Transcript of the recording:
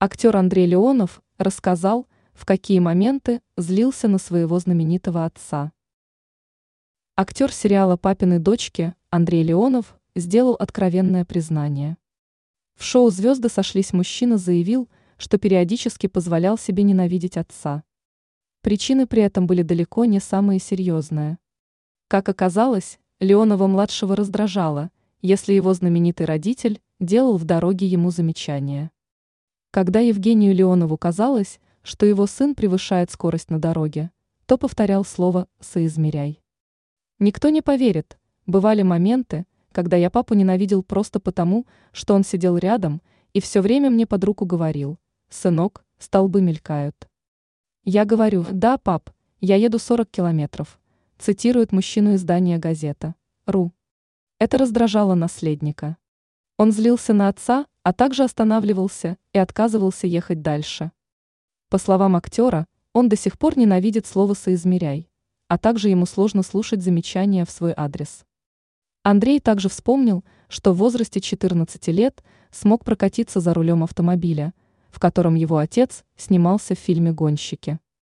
Актер Андрей Леонов рассказал, в какие моменты злился на своего знаменитого отца. Актер сериала «Папины дочки» Андрей Леонов сделал откровенное признание. В шоу «Звезды сошлись» мужчина заявил, что периодически позволял себе ненавидеть отца. Причины при этом были далеко не самые серьезные. Как оказалось, Леонова-младшего раздражало, если его знаменитый родитель делал в дороге ему замечания. Когда Евгению Леонову казалось, что его сын превышает скорость на дороге, то повторял слово «соизмеряй». Никто не поверит, бывали моменты, когда я папу ненавидел просто потому, что он сидел рядом и все время мне под руку говорил «Сынок, столбы мелькают». Я говорю «Да, пап, я еду 40 километров», цитирует мужчину издания «Газета». «Ру». Это раздражало наследника. Он злился на отца, а также останавливался и отказывался ехать дальше. По словам актера, он до сих пор ненавидит слово «соизмеряй», а также ему сложно слушать замечания в свой адрес. Андрей также вспомнил, что в возрасте 14 лет смог прокатиться за рулем автомобиля, в котором его отец снимался в фильме «Гонщики».